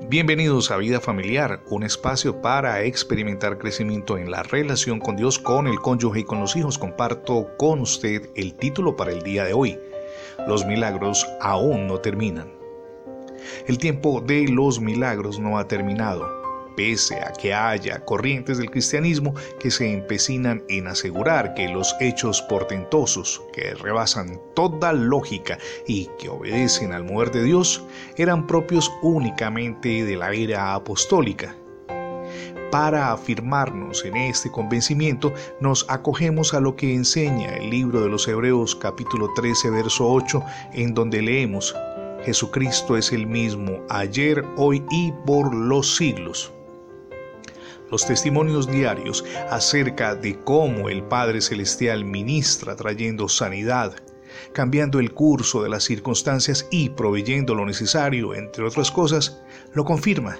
Bienvenidos a Vida Familiar, un espacio para experimentar crecimiento en la relación con Dios, con el cónyuge y con los hijos. Comparto con usted el título para el día de hoy. Los milagros aún no terminan. El tiempo de los milagros no ha terminado pese a que haya corrientes del cristianismo que se empecinan en asegurar que los hechos portentosos, que rebasan toda lógica y que obedecen al mover de Dios, eran propios únicamente de la era apostólica. Para afirmarnos en este convencimiento, nos acogemos a lo que enseña el libro de los Hebreos capítulo 13, verso 8, en donde leemos, Jesucristo es el mismo ayer, hoy y por los siglos los testimonios diarios acerca de cómo el Padre Celestial ministra trayendo sanidad, cambiando el curso de las circunstancias y proveyendo lo necesario, entre otras cosas, lo confirma.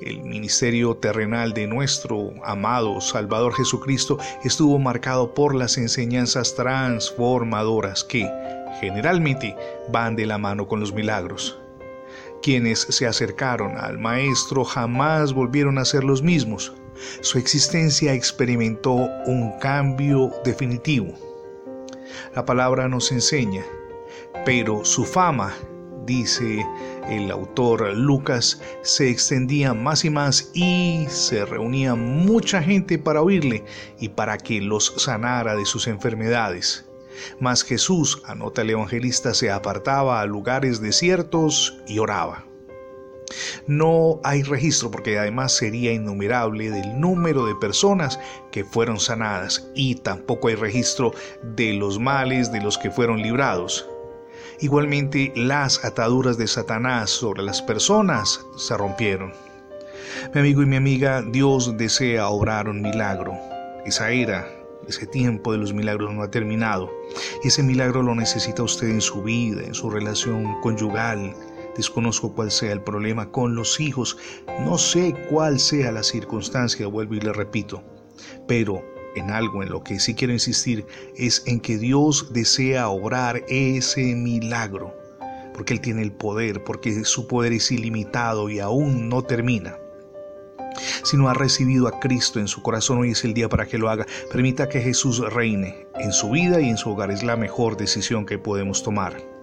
El ministerio terrenal de nuestro amado Salvador Jesucristo estuvo marcado por las enseñanzas transformadoras que, generalmente, van de la mano con los milagros. Quienes se acercaron al Maestro jamás volvieron a ser los mismos. Su existencia experimentó un cambio definitivo. La palabra nos enseña, pero su fama, dice el autor Lucas, se extendía más y más y se reunía mucha gente para oírle y para que los sanara de sus enfermedades. Mas Jesús, anota el evangelista, se apartaba a lugares desiertos y oraba. No hay registro porque además sería innumerable del número de personas que fueron sanadas y tampoco hay registro de los males de los que fueron librados. Igualmente las ataduras de Satanás sobre las personas se rompieron. Mi amigo y mi amiga, Dios desea obrar un milagro. Esa era ese tiempo de los milagros no ha terminado. Y ese milagro lo necesita usted en su vida, en su relación conyugal. Desconozco cuál sea el problema con los hijos. No sé cuál sea la circunstancia, vuelvo y le repito. Pero en algo en lo que sí quiero insistir es en que Dios desea obrar ese milagro. Porque Él tiene el poder, porque su poder es ilimitado y aún no termina si no ha recibido a Cristo en su corazón, hoy es el día para que lo haga. Permita que Jesús reine en su vida y en su hogar. Es la mejor decisión que podemos tomar.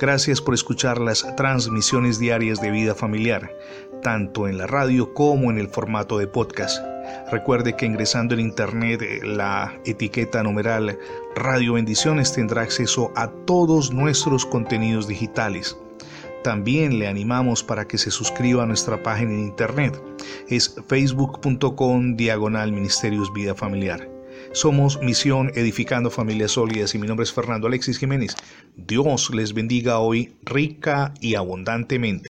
Gracias por escuchar las transmisiones diarias de vida familiar, tanto en la radio como en el formato de podcast. Recuerde que ingresando en internet la etiqueta numeral Radio Bendiciones tendrá acceso a todos nuestros contenidos digitales. También le animamos para que se suscriba a nuestra página en internet. Es facebook.com diagonal Ministerios Vida Familiar. Somos Misión Edificando Familias Sólidas y mi nombre es Fernando Alexis Jiménez. Dios les bendiga hoy rica y abundantemente.